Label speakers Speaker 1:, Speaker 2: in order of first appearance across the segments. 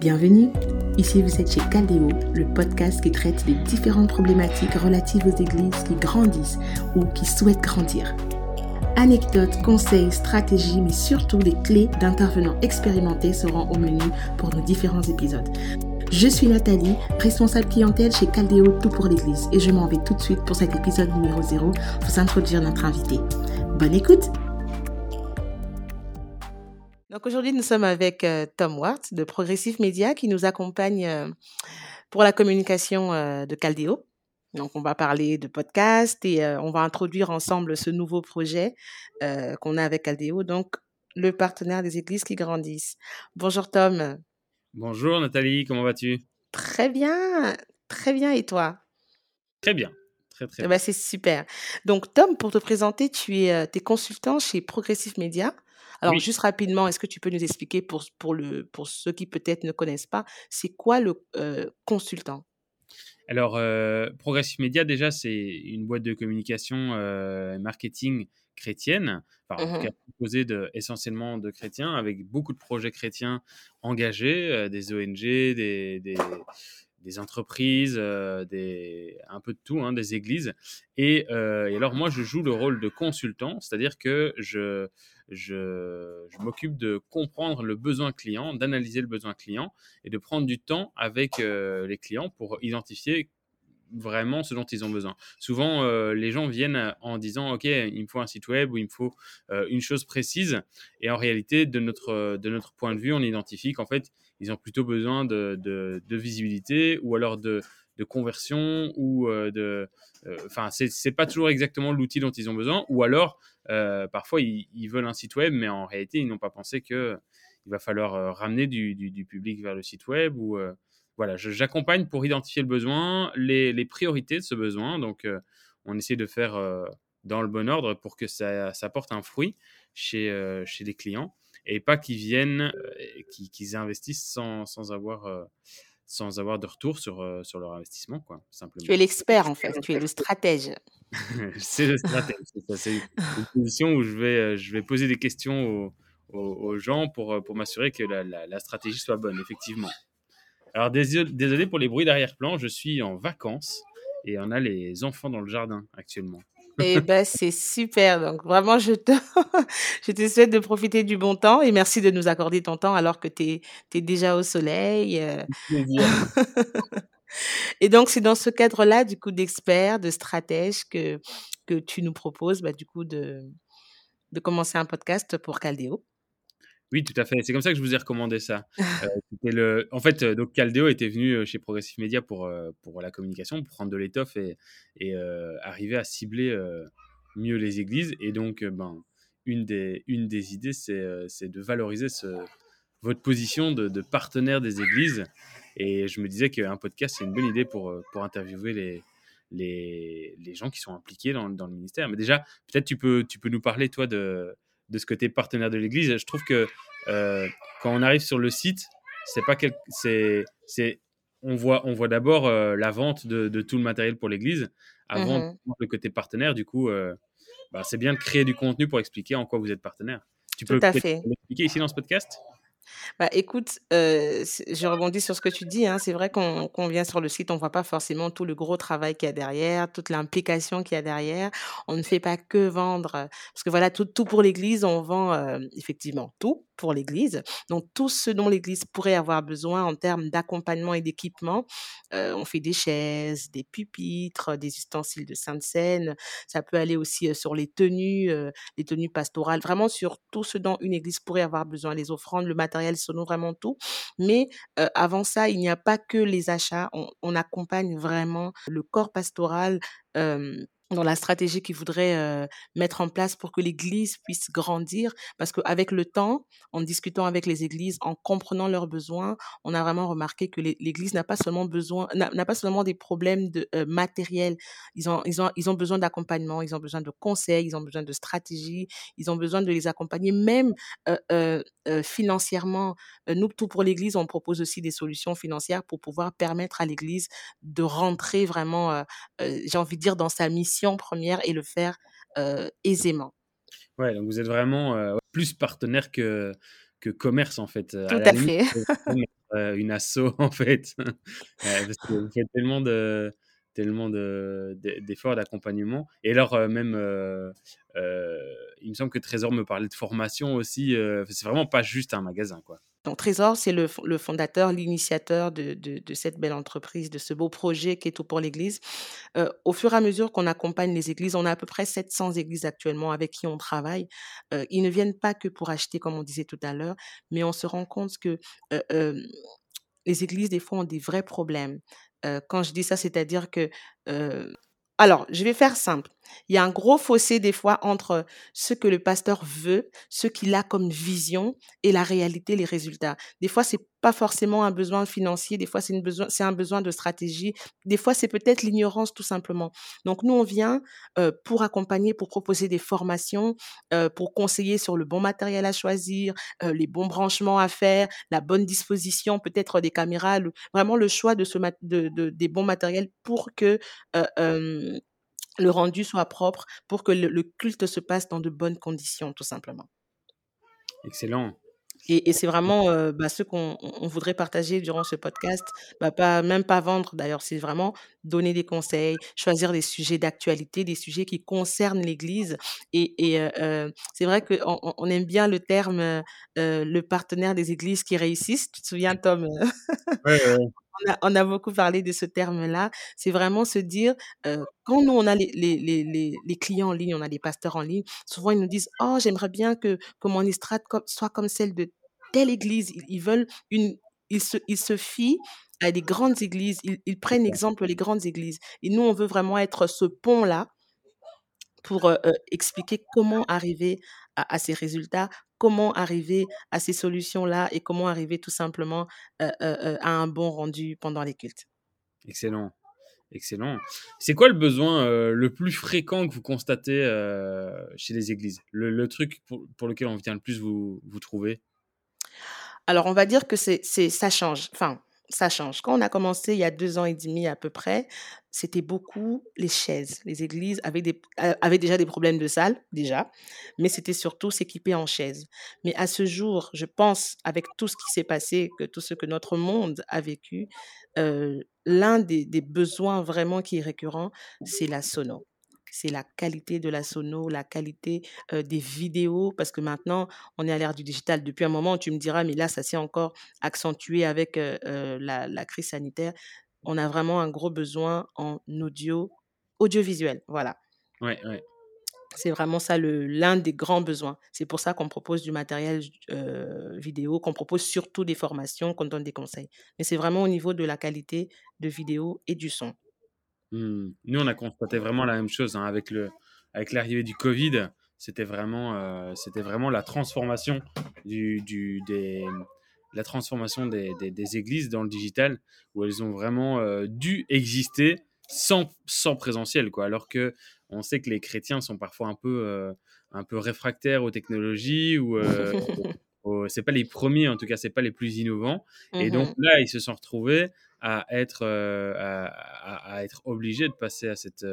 Speaker 1: Bienvenue, ici vous êtes chez Caldeo, le podcast qui traite des différentes problématiques relatives aux églises qui grandissent ou qui souhaitent grandir. Anecdotes, conseils, stratégies, mais surtout des clés d'intervenants expérimentés seront au menu pour nos différents épisodes. Je suis Nathalie, responsable clientèle chez Caldeo Tout pour l'Église et je m'en vais tout de suite pour cet épisode numéro 0 vous introduire notre invité. Bonne écoute donc aujourd'hui, nous sommes avec euh, Tom Ward de Progressive Media qui nous accompagne euh, pour la communication euh, de Caldeo. Donc on va parler de podcast et on va introduire ensemble ce nouveau projet qu'on a avec Caldeo, donc le partenaire des églises qui grandissent. Bonjour Tom.
Speaker 2: Bonjour Nathalie, comment vas-tu?
Speaker 1: Très bien, très bien et toi?
Speaker 2: Très bien. Très, très
Speaker 1: eh ben, c'est super. Donc, Tom, pour te présenter, tu es, es consultant chez Progressive Media. Alors, juste rapidement, est-ce que tu peux nous expliquer pour, pour, le, pour ceux qui peut-être ne connaissent pas, c'est quoi le consultant?
Speaker 2: Alors, Progressive Media, déjà, c'est une boîte de communication marketing chrétienne, enfin, mmh composée de, essentiellement de chrétiens, avec beaucoup de projets chrétiens engagés, des ONG, des, des des entreprises, des, un peu de tout, hein, des églises. Et, et, alors moi, je joue le rôle de consultant, c'est-à-dire que je, je, m'occupe de comprendre le besoin client, d'analyser le besoin client et de prendre du temps avec euh, les clients pour identifier vraiment ce dont ils ont besoin. Souvent, euh, les gens viennent en disant, OK, il me faut un site web ou il me faut euh, une chose précise. Et en réalité, de notre, de notre point de vue, on identifie qu'en fait, ils ont plutôt besoin de, de visibilité ou alors de, de conversion ou euh, de. Euh, enfin, c'est c'est pas toujours exactement l'outil dont ils ont besoin. Ou alors, euh, parfois, ils, veulent un site web, mais en réalité, ils n'ont pas pensé que il va falloir ramener du, du, public vers le site web. Ou voilà, j'accompagne pour identifier le besoin, les, les, priorités de ce besoin. Donc, on essaie de faire dans le bon ordre pour que ça, ça porte un fruit chez, chez les clients et pas qu'ils viennent, qu'ils investissent sans, sans avoir sans avoir de retour sur, euh, sur leur investissement, quoi, simplement.
Speaker 1: Tu es l'expert, en fait, tu es le stratège.
Speaker 2: c'est le stratège, c'est une position où je vais, euh, je vais poser des questions aux, aux, gens pour, euh, pour m'assurer que la, la, stratégie soit bonne, effectivement. Alors, désolé pour les bruits d'arrière-plan, je suis en vacances et on a les enfants dans le jardin actuellement.
Speaker 1: Eh ben, c'est super. Donc, vraiment, je te, je te souhaite de profiter du bon temps et merci de nous accorder ton temps alors que tu es, déjà au soleil. Euh. et donc, c'est dans ce cadre-là, du coup, d'expert, de stratège que, que tu nous proposes, bah, du coup, de, de commencer un podcast pour Caldeo.
Speaker 2: Oui, tout à fait. C'est comme ça que je vous ai recommandé ça. Euh, le... En fait, euh, donc Caldeo était venu euh, chez Progressive Media pour, pour la communication, pour prendre de l'étoffe et, et arriver à cibler mieux les églises. Et donc, ben, une, des, une des idées, c'est de valoriser ce, votre position de, de, partenaire des églises. Et je me disais qu'un podcast, c'est une bonne idée pour, pour interviewer les, les, les, gens qui sont impliqués dans, dans le ministère. Mais déjà, peut-être tu peux, tu peux nous parler, toi, de de ce côté partenaire de l'Église. Je trouve que euh, quand on arrive sur le site, c'est pas quel... c'est c'est on voit on voit d'abord euh, la vente de, de, tout le matériel pour l'Église avant mmh le côté partenaire. Du coup, euh, bah, c'est bien de créer du contenu pour expliquer en quoi vous êtes partenaire. Tu peux l'expliquer ici dans ce podcast?
Speaker 1: Bah, écoute, euh, je rebondis sur ce que tu dis. Hein. C'est vrai qu'on vient sur le site, on voit pas forcément tout le gros travail qu'il y a derrière, toute l'implication qu'il y a derrière. On ne fait pas que vendre, parce que voilà, tout, tout pour l'Église, on vend euh, effectivement tout pour l'Église. Donc tout ce dont l'Église pourrait avoir besoin en termes d'accompagnement et d'équipement, euh, on fait des chaises, des pupitres, des ustensiles de sainte scène. Ça peut aller aussi sur les tenues, les tenues pastorales, vraiment sur tout ce dont une Église pourrait avoir besoin, les offrandes, le matériel nous vraiment tout. Mais avant ça, il n'y a pas que les achats. On, on accompagne vraiment le corps pastoral dans la stratégie qu'ils voudraient euh, mettre en place pour que l'Église puisse grandir? Parce qu'avec le temps, en discutant avec les églises, en comprenant leurs besoins, on a vraiment remarqué que l'Église n'a pas seulement besoin, n'a pas seulement des problèmes de euh, matériel. Ils ont, ils ont, ils ont besoin d'accompagnement, ils ont besoin de conseils, ils ont besoin de stratégie, ils ont besoin de les accompagner, même euh, financièrement. Nous, tout pour l'Église, on propose aussi des solutions financières pour pouvoir permettre à l'Église de rentrer vraiment, j'ai envie de dire, dans sa mission première et le faire aisément.
Speaker 2: Ouais, donc vous êtes vraiment plus partenaire que, que commerce en fait.
Speaker 1: Tout à, fait.
Speaker 2: une asso en fait, parce que vous faites tellement de tellement d'efforts, d'accompagnement. Et alors, même, il me semble que Trésor me parlait de formation aussi. c'est vraiment pas juste un magasin, quoi.
Speaker 1: Donc Trésor, c'est le, le, fondateur, l'initiateur de, de, de, cette belle entreprise, de ce beau projet qui est tout pour l'Église. Euh, au fur et à mesure qu'on accompagne les églises, on a à peu près 700 églises actuellement avec qui on travaille. Euh, ils ne viennent pas que pour acheter, comme on disait tout à l'heure, mais on se rend compte que euh, les églises, des fois, ont des vrais problèmes. Quand je dis ça, c'est-à-dire que alors, je vais faire simple. Il y a un gros fossé des fois entre ce que le pasteur veut, ce qu'il a comme vision et la réalité, les résultats. Des fois, c'est pas forcément un besoin financier, des fois c'est besoin, un besoin de stratégie, des fois c'est peut-être l'ignorance tout simplement. Donc nous on vient euh, pour accompagner, pour proposer des formations, euh, pour conseiller sur le bon matériel à choisir, euh, les bons branchements à faire, la bonne disposition, peut-être des caméras, vraiment le choix de ce de, de, des bons matériels pour que le rendu soit propre, pour que le culte se passe dans de bonnes conditions tout simplement.
Speaker 2: Excellent.
Speaker 1: Et, et c'est vraiment euh, bah, ce qu'on on voudrait partager durant ce podcast. Bah, pas, même pas vendre d'ailleurs, c'est vraiment donner des conseils, choisir des sujets d'actualité, des sujets qui concernent l'Église. Et, et euh, euh c'est vrai qu'on on aime bien le terme euh, le partenaire des églises qui réussissent. Tu te souviens, Tom
Speaker 2: ouais, ouais.
Speaker 1: On a, on a, beaucoup parlé de ce terme-là. C'est vraiment se dire, euh, quand nous, on a les, les, les, les, clients en ligne, on a les pasteurs en ligne, souvent ils nous disent, oh, j'aimerais bien que, que mon estrade soit comme celle de telle église. Ils, veulent une, ils se, ils se fient à des grandes églises. Ils, ils prennent exemple les grandes églises. Et nous, on veut vraiment être ce pont-là pour euh, expliquer comment arriver à, à, ces résultats, comment arriver à ces solutions-là et comment arriver tout simplement euh, euh, à un bon rendu pendant les cultes.
Speaker 2: Excellent. Excellent. C'est quoi le besoin euh, le plus fréquent que vous constatez chez les églises? Le, le, truc pour, pour, lequel on vient le plus vous, vous trouver?
Speaker 1: Alors, on va dire que c'est, ça change. Enfin, ça change. Quand on a commencé il y a deux ans et demi à peu près, c'était beaucoup les chaises. Les églises avaient, des, avaient déjà des problèmes de salle, déjà, mais c'était surtout s'équiper en chaises. Mais à ce jour, je pense, avec tout ce qui s'est passé, que tout ce que notre monde a vécu, euh, l'un des, des, besoins vraiment qui est récurrent, c'est la sono c'est la qualité de la sono, la qualité euh, des vidéos, parce que maintenant, on est à l'ère du digital. Depuis un moment, tu me diras, mais là, ça s'est encore accentué avec euh, la, la, crise sanitaire. On a vraiment un gros besoin en audio, audiovisuel. Voilà.
Speaker 2: Ouais, ouais.
Speaker 1: C'est vraiment ça l'un des grands besoins. C'est pour ça qu'on propose du matériel euh, vidéo, qu'on propose surtout des formations, qu'on donne des conseils. Mais c'est vraiment au niveau de la qualité de vidéo et du son.
Speaker 2: Mmh. Nous, on a constaté vraiment la même chose hein, avec le avec l'arrivée du Covid. C'était vraiment, euh, c'était vraiment la transformation du, du des, la transformation des, des, des, églises dans le digital, où elles ont vraiment euh, dû exister sans, sans présentiel, quoi. Alors que on sait que les chrétiens sont parfois un peu, euh, un peu réfractaires aux technologies ou c'est pas les premiers, en tout cas, c'est pas les plus innovants. Mmh Et donc là, ils se sont retrouvés à être, euh, à, être obligés de passer à cette,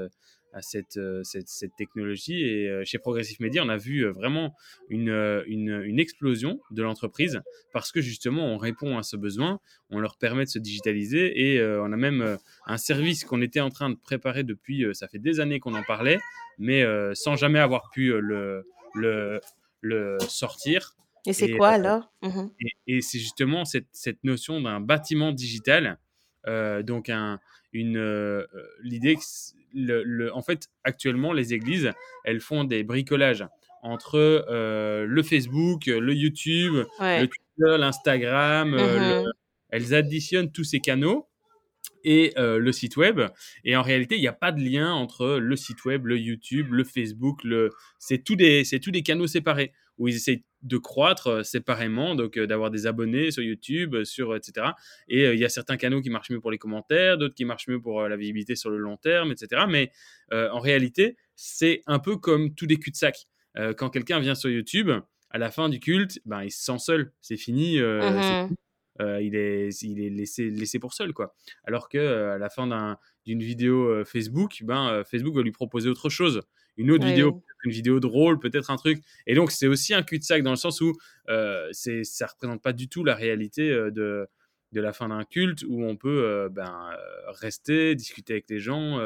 Speaker 2: à cette, cette, cette technologie. Et euh, chez Progressive Media, on a vu vraiment une, une, une explosion de l'entreprise parce que justement, on répond à ce besoin, on leur permet de se digitaliser et euh, on a même un service qu'on était en train de préparer depuis, ça fait des années qu'on en parlait, mais sans jamais avoir pu le, le, le sortir.
Speaker 1: Et c'est quoi alors? Mmh
Speaker 2: Et, et c'est justement cette, cette notion d'un bâtiment digital. Euh, donc un, une euh, l'idée que le, le, en fait actuellement les églises elles font des bricolages entre euh, le Facebook, le YouTube,
Speaker 1: ouais.
Speaker 2: le Twitter, l'Instagram,
Speaker 1: mmh
Speaker 2: le, elles additionnent tous ces canaux et euh, le site web. Et en réalité, il n'y a pas de lien entre le site web, le YouTube, le Facebook. Le... C'est tous des, c'est tous des canaux séparés où ils essayent de croître euh, séparément, donc euh, d'avoir des abonnés sur YouTube, sur etc. Et il y a certains canaux qui marchent mieux pour les commentaires, d'autres qui marchent mieux pour la visibilité sur le long terme, etc. Mais en réalité, c'est un peu comme tous des cul-de-sac. quand quelqu'un vient sur YouTube, à la fin du culte, ben, il se sent seul. C'est fini.
Speaker 1: Mmh
Speaker 2: c'est euh, il est, il est laissé, laissé pour seul, quoi. Alors que euh, à la fin d'une vidéo euh, Facebook, ben, Facebook va lui proposer autre chose. Une autre vidéo,
Speaker 1: oui.
Speaker 2: une vidéo drôle, peut-être un truc. Et donc, c'est aussi un cul-de-sac dans le sens où c'est, ça représente pas du tout la réalité de, de la fin d'un culte où on peut ben, rester, discuter avec les gens,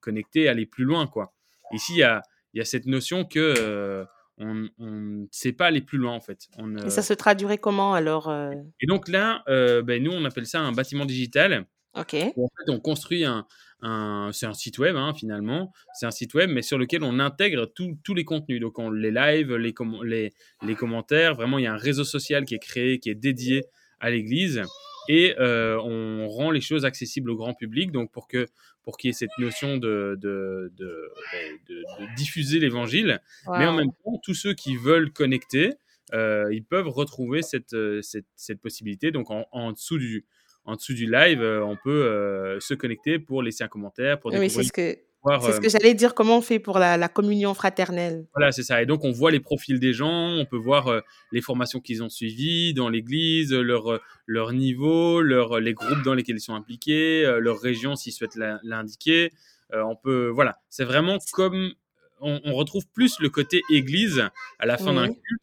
Speaker 2: connecter, aller plus loin. Quoi. Ici, il y a, y a, cette notion que on ne sait pas aller plus loin en fait. On,
Speaker 1: Et ça se traduirait comment alors
Speaker 2: Et donc là, ben, nous, on appelle ça un bâtiment digital.
Speaker 1: Ok.
Speaker 2: en fait, on construit un, un c'est un site web hein, finalement, c'est un site web, mais sur lequel on intègre tous les contenus. Donc on, les lives, les, les, les, commentaires, vraiment il y a un réseau social qui est créé, qui est dédié à l'Église, et on rend les choses accessibles au grand public. Donc pour que pour qu'il y ait cette notion de, de, de, de diffuser l'Évangile, mais en même temps tous ceux qui veulent connecter, ils peuvent retrouver cette, cette, cette possibilité. Donc en, en dessous du en dessous du live, euh, on peut euh, se connecter pour laisser un commentaire, pour
Speaker 1: Oui, c'est ce que, c'est ce euh que j'allais dire. Comment on fait pour la, communion fraternelle?
Speaker 2: Voilà, c'est ça. Et donc, on voit les profils des gens, on peut voir les formations qu'ils ont suivies dans l'église, leur, leur niveau, leur, les groupes dans lesquels ils sont impliqués, leur région s'ils souhaitent l'indiquer. on peut, voilà, c'est vraiment comme on, retrouve plus le côté église à la fin d'un culte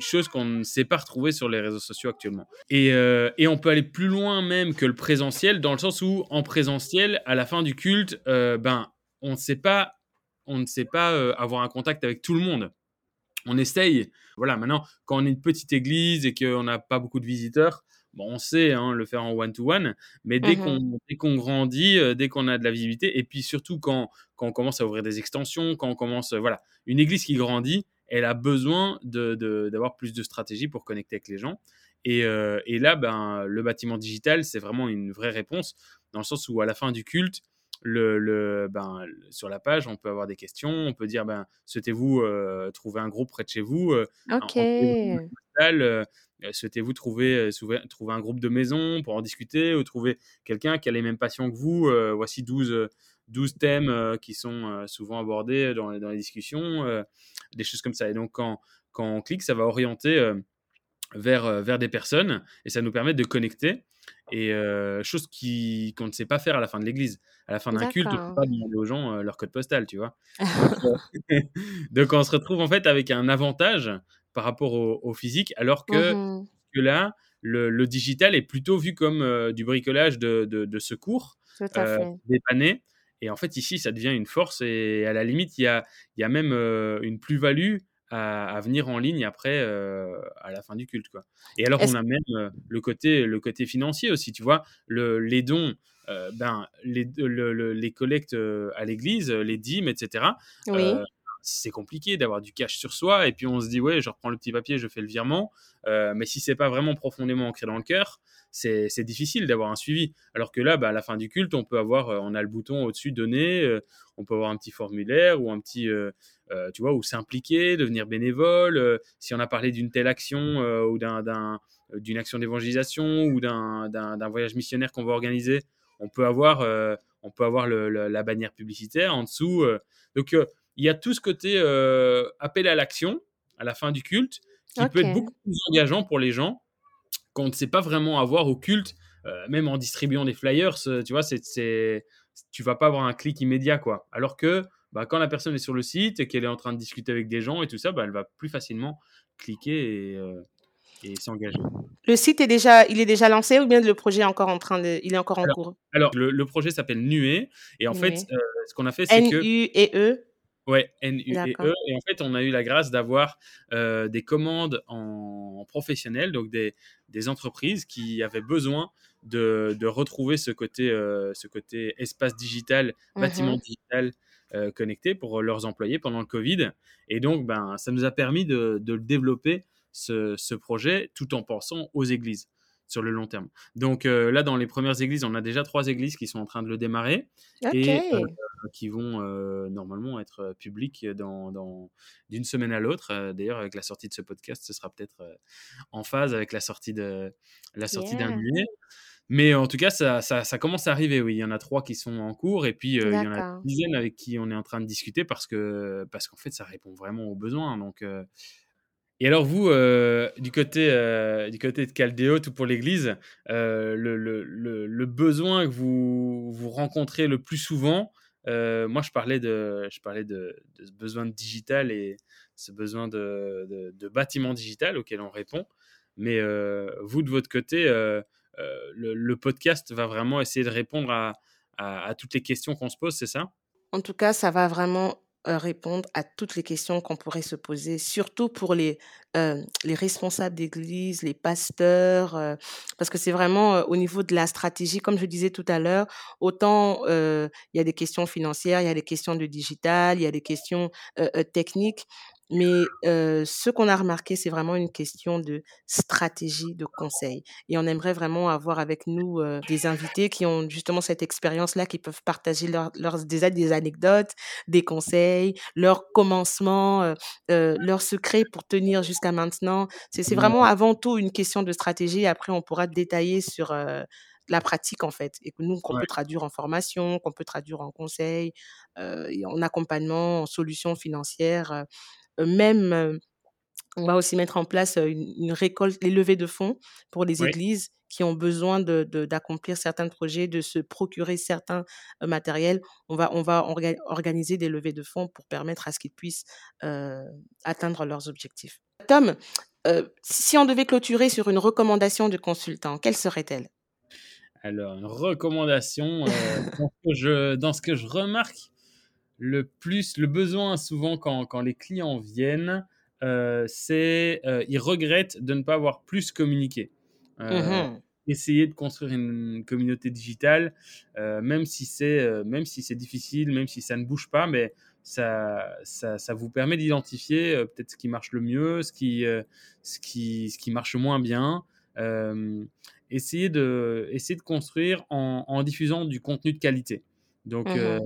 Speaker 2: chose qu'on ne sait pas retrouver sur les réseaux sociaux actuellement. Et, euh, et, on peut aller plus loin même que le présentiel, dans le sens où en présentiel, à la fin du culte, euh, ben, on ne sait pas, on ne sait pas euh, avoir un contact avec tout le monde. On essaye. Voilà, maintenant, quand on est une petite église et qu'on n'a pas beaucoup de visiteurs, bon, on sait hein, le faire en one-to-one, mais dès mmh qu'on grandit, dès qu'on a de la visibilité, et puis surtout quand, quand on commence à ouvrir des extensions, quand on commence, voilà, une église qui grandit, elle a besoin d'avoir de, plus de stratégies pour connecter avec les gens. Et, euh, et là, ben, le bâtiment digital, c'est vraiment une vraie réponse, dans le sens où à la fin du culte, le, le, ben, sur la page, on peut avoir des questions, on peut dire, ben, souhaitez-vous euh, trouver un groupe près de chez vous euh,
Speaker 1: Ok.
Speaker 2: Souhaitez-vous trouver, trouver un groupe de maison pour en discuter ou trouver quelqu'un qui a les mêmes passions que vous Voici 12, 12 thèmes euh, qui sont euh, souvent abordés dans, dans les discussions, euh, des choses comme ça. Et donc, quand, quand on clique, ça va orienter vers, vers des personnes et ça nous permet de connecter. Et chose qu'on ne sait pas faire à la fin de l'église. À la fin d'un culte, on ne peut pas demander aux gens leur code postal, tu vois. donc, on se retrouve en fait avec un avantage par rapport au, physique, alors que, mmh que là, le, le, digital est plutôt vu comme du bricolage de, de, secours, dépanné. Et en fait, ici, ça devient une force et à la limite, il y a, y a même euh, une plus-value à, venir en ligne après, euh, à la fin du culte. Quoi. Et alors, on a même euh, le, côté, le côté financier aussi, tu vois, le, les dons. ben, les, les collectes à l'église, les dîmes, etc.
Speaker 1: Oui
Speaker 2: c'est compliqué d'avoir du cash sur soi et puis on se dit ouais je reprends le petit papier je fais le virement mais si c'est pas vraiment profondément ancré dans le cœur c'est difficile d'avoir un suivi. Alors que là, bah, à la fin du culte, on peut avoir, euh, on a le bouton au-dessus donner, euh, on peut avoir un petit formulaire ou un petit, euh, tu vois, ou s'impliquer, devenir bénévole. si on a parlé d'une telle action ou d'une action d'évangélisation ou d'un voyage missionnaire qu'on va organiser, on peut avoir, on peut avoir la bannière publicitaire en dessous. donc il y a tout ce côté appel à l'action à la fin du culte qui peut être beaucoup plus engageant pour les gens qu'on ne sait pas vraiment avoir au culte, euh, même en distribuant des flyers, euh, tu vois, c'est, tu vas pas avoir un clic immédiat, quoi. Alors que bah, quand la personne est sur le site et qu'elle est en train de discuter avec des gens et tout ça, bah, elle va plus facilement cliquer et, euh, et s'engager.
Speaker 1: Le site est déjà, il est déjà lancé ou bien le projet est encore en train de, il est encore en cours?
Speaker 2: Alors le, projet s'appelle Nuée et en fait, ce qu'on a fait, c'est que
Speaker 1: N U E E?
Speaker 2: Ouais, N-U-E-E. Et en fait, on a eu la grâce d'avoir euh, des commandes en, professionnel, donc des, des, entreprises qui avaient besoin de, de retrouver ce côté, euh, ce côté espace digital, bâtiment digital euh, connecté pour leurs employés pendant le Covid. Et donc, ben, ça nous a permis de, de développer ce, ce, projet tout en pensant aux églises sur le long terme. Donc là, dans les premières églises, on a déjà trois églises qui sont en train de le démarrer. Et qui vont euh, normalement être euh, publics dans, d'une semaine à l'autre. Euh, d'ailleurs, avec la sortie de ce podcast, ce sera peut-être en phase avec la sortie, de, la sortie d'un nuée. Mais en tout cas, ça, ça, commence à arriver, oui. Il y en a trois qui sont en cours et puis il y en a une dizaine avec qui on est en train de discuter parce que parce qu'en fait, ça répond vraiment aux besoins. Donc, et alors vous, du, côté, du côté de Caldéo, tout pour l'Église, le, le, le, besoin que vous, vous rencontrez le plus souvent, euh, moi, je parlais, de, je parlais de, ce besoin de digital et ce besoin de, de, bâtiment digital auquel on répond. Mais euh, vous, de votre côté, euh, le, podcast va vraiment essayer de répondre à, toutes les questions qu'on se pose, c'est ça?
Speaker 1: En tout cas, ça va vraiment répondre à toutes les questions qu'on pourrait se poser, surtout pour les, les responsables d'église, les pasteurs, parce que c'est vraiment au niveau de la stratégie, comme je disais tout à l'heure, autant il y a des questions financières, il y a des questions de digital, il y a des questions techniques, mais ce qu'on a remarqué, c'est vraiment une question de stratégie, de conseil. Et on aimerait vraiment avoir avec nous des invités qui ont justement cette expérience-là, qui peuvent partager leurs des, des anecdotes, des conseils, leurs commencements, leurs secrets pour tenir jusqu'à maintenant. C'est vraiment avant tout une question de stratégie. Après, on pourra détailler sur la pratique en fait et que nous qu'on peut traduire en formation, qu'on peut traduire en conseil, en accompagnement, en solutions financières même, on va aussi mettre en place une, récolte, les levées de fonds pour les églises qui ont besoin d'accomplir certains projets, de se procurer certains matériels. On va, on va organiser des levées de fonds pour permettre à ce qu'ils puissent atteindre leurs objectifs. Tom, si on devait clôturer sur une recommandation de consultant, quelle serait-elle?
Speaker 2: Alors, une recommandation, je, dans ce que je remarque, le plus, le besoin souvent quand, quand les clients viennent, euh, c'est euh, ils regrettent de ne pas avoir plus communiqué. Euh, mmh essayer de construire une communauté digitale, même si c'est même si c'est difficile, même si ça ne bouge pas, mais ça, ça, ça vous permet d'identifier peut-être ce qui marche le mieux, ce qui, ce qui, ce qui marche moins bien. essayer de, essayer de construire en, en, diffusant du contenu de qualité. Donc, mmh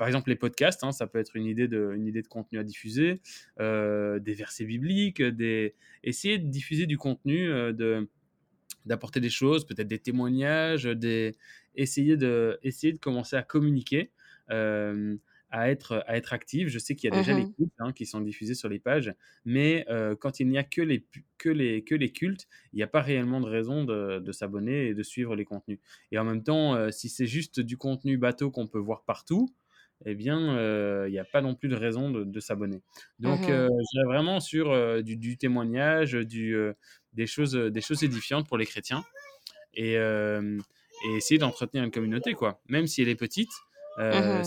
Speaker 2: par exemple, les podcasts, hein, ça peut être une idée de, une idée de contenu à diffuser, euh, des versets bibliques, des... essayer de diffuser du contenu, euh, de, d'apporter des choses, peut-être des témoignages, des... essayer, de, essayer de commencer à communiquer. Euh, à être, à être active. Je sais qu'il y a déjà les mmh cultes hein, qui sont diffusés sur les pages, mais quand il n'y a que les, que, les, que les cultes, il n'y a pas réellement de raison de, de s'abonner et de suivre les contenus. Et en même temps, si c'est juste du contenu bateau qu'on peut voir partout, eh bien, il n'y a pas non plus de raison de, s'abonner. Donc, mmh je vraiment sur du, du, témoignage, du, des, choses, des choses édifiantes pour les chrétiens et, et essayer d'entretenir une communauté, quoi. Même si elle est petite, mmh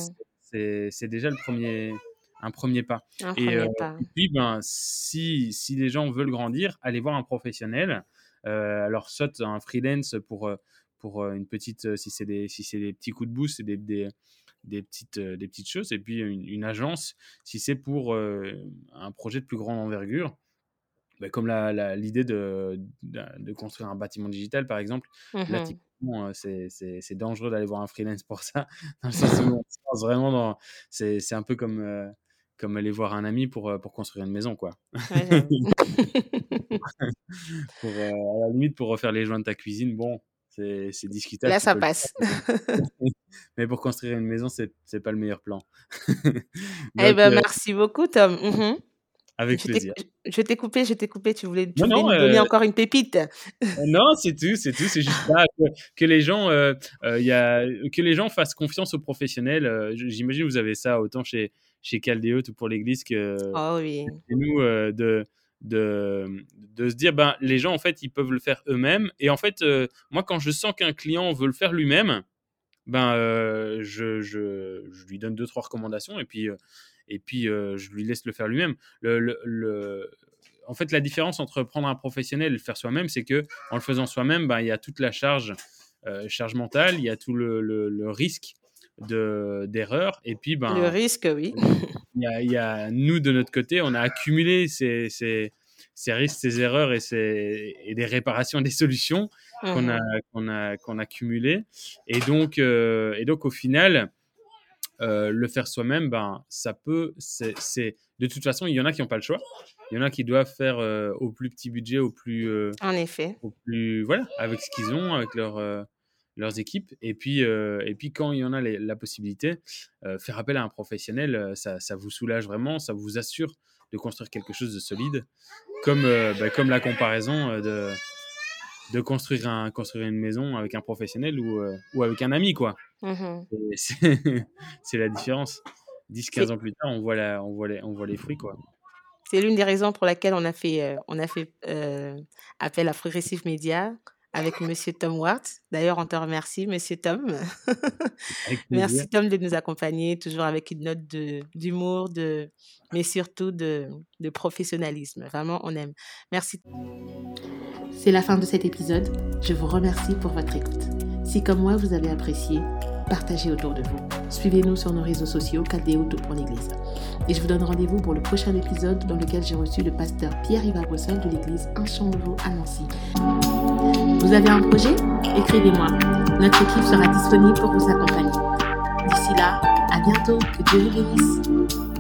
Speaker 2: c'est déjà le premier, un premier pas. et, puis, ben, si, si les gens veulent grandir, allez voir un professionnel. alors, soit un freelance pour, pour une petite, si c'est des, si des petits coups de boost, c'est des, des, des, petites, des petites choses. Et puis, une, agence, si c'est pour un projet de plus grande envergure. Bah, comme l'idée de, de, construire un bâtiment digital, par exemple, c'est dangereux d'aller voir un freelance pour ça. vraiment C'est un peu comme, comme aller voir un ami pour, pour construire une maison, quoi. pour, à la limite, pour refaire les joints de ta cuisine, bon, c'est discutable.
Speaker 1: Là, ça passe.
Speaker 2: Mais pour construire une maison, c'est pas le meilleur plan.
Speaker 1: eh ben, merci beaucoup, Tom. Mmh
Speaker 2: avec plaisir.
Speaker 1: Je t'ai coupé, je t'ai coupé. Tu voulais, tu nous donner encore une pépite.
Speaker 2: non, c'est tout, c'est tout. C'est juste que, les gens, euh, euh, y a, que les gens fassent confiance aux professionnels. Euh, j'imagine que vous avez ça autant chez chez Caldeo ou pour l'Église que
Speaker 1: oh, oui.
Speaker 2: chez nous de de, de se dire ben les gens en fait ils peuvent le faire eux-mêmes et en fait moi quand je sens qu'un client veut le faire lui-même ben je, je, je, lui donne deux trois recommandations et puis et puis je lui laisse le faire lui-même. Le, en fait, la différence entre prendre un professionnel et le faire soi-même, c'est que en le faisant soi-même, ben, il y a toute la charge, charge mentale, il y a tout le, risque de d'erreur et puis ben
Speaker 1: le risque oui.
Speaker 2: il y, a, nous de notre côté on a accumulé ces, ces, ces risques ces erreurs et, ces, et des réparations des solutions qu'on a mmh qu'on a qu'on a cumulées et donc et donc au final euh, le faire soi-même, ben, ça peut. C'est, De toute façon, il y en a qui n'ont pas le choix. Il y en a qui doivent faire euh, au plus petit budget, au plus. Euh,
Speaker 1: en effet.
Speaker 2: Au plus, voilà, avec ce qu'ils ont, avec leur, leurs équipes. Et puis, et puis, quand il y en a la possibilité, faire appel à un professionnel, ça, ça, vous soulage vraiment, ça vous assure de construire quelque chose de solide. Comme, ben, comme la comparaison de, de construire, un, construire une maison avec un professionnel ou, ou avec un ami, quoi. Mmh c'est la différence. 10-15 ans plus tard, on voit, la, on, voit les, on voit les fruits. quoi.
Speaker 1: C'est l'une des raisons pour laquelle on a fait, euh, on a fait euh, appel à Progressive Media avec Monsieur Tom Ward. D'ailleurs, on te remercie, Monsieur Tom. Merci Tom de nous accompagner, toujours avec une note d'humour, de, mais surtout de, de professionnalisme. Vraiment, on aime. Merci. C'est la fin de cet épisode. Je vous remercie pour votre écoute. Si comme moi, vous avez apprécié, partagez autour de vous. Suivez-nous sur nos réseaux sociaux, KDO pour l'Église. Et je vous donne rendez-vous pour le prochain épisode dans lequel j'ai reçu le pasteur Pierre-Yves de l'Église Un Champ Nouveau à Nancy. Vous avez un projet Écrivez-moi. Notre équipe sera disponible pour vous accompagner. D'ici là, à bientôt. Que Dieu vous bénisse.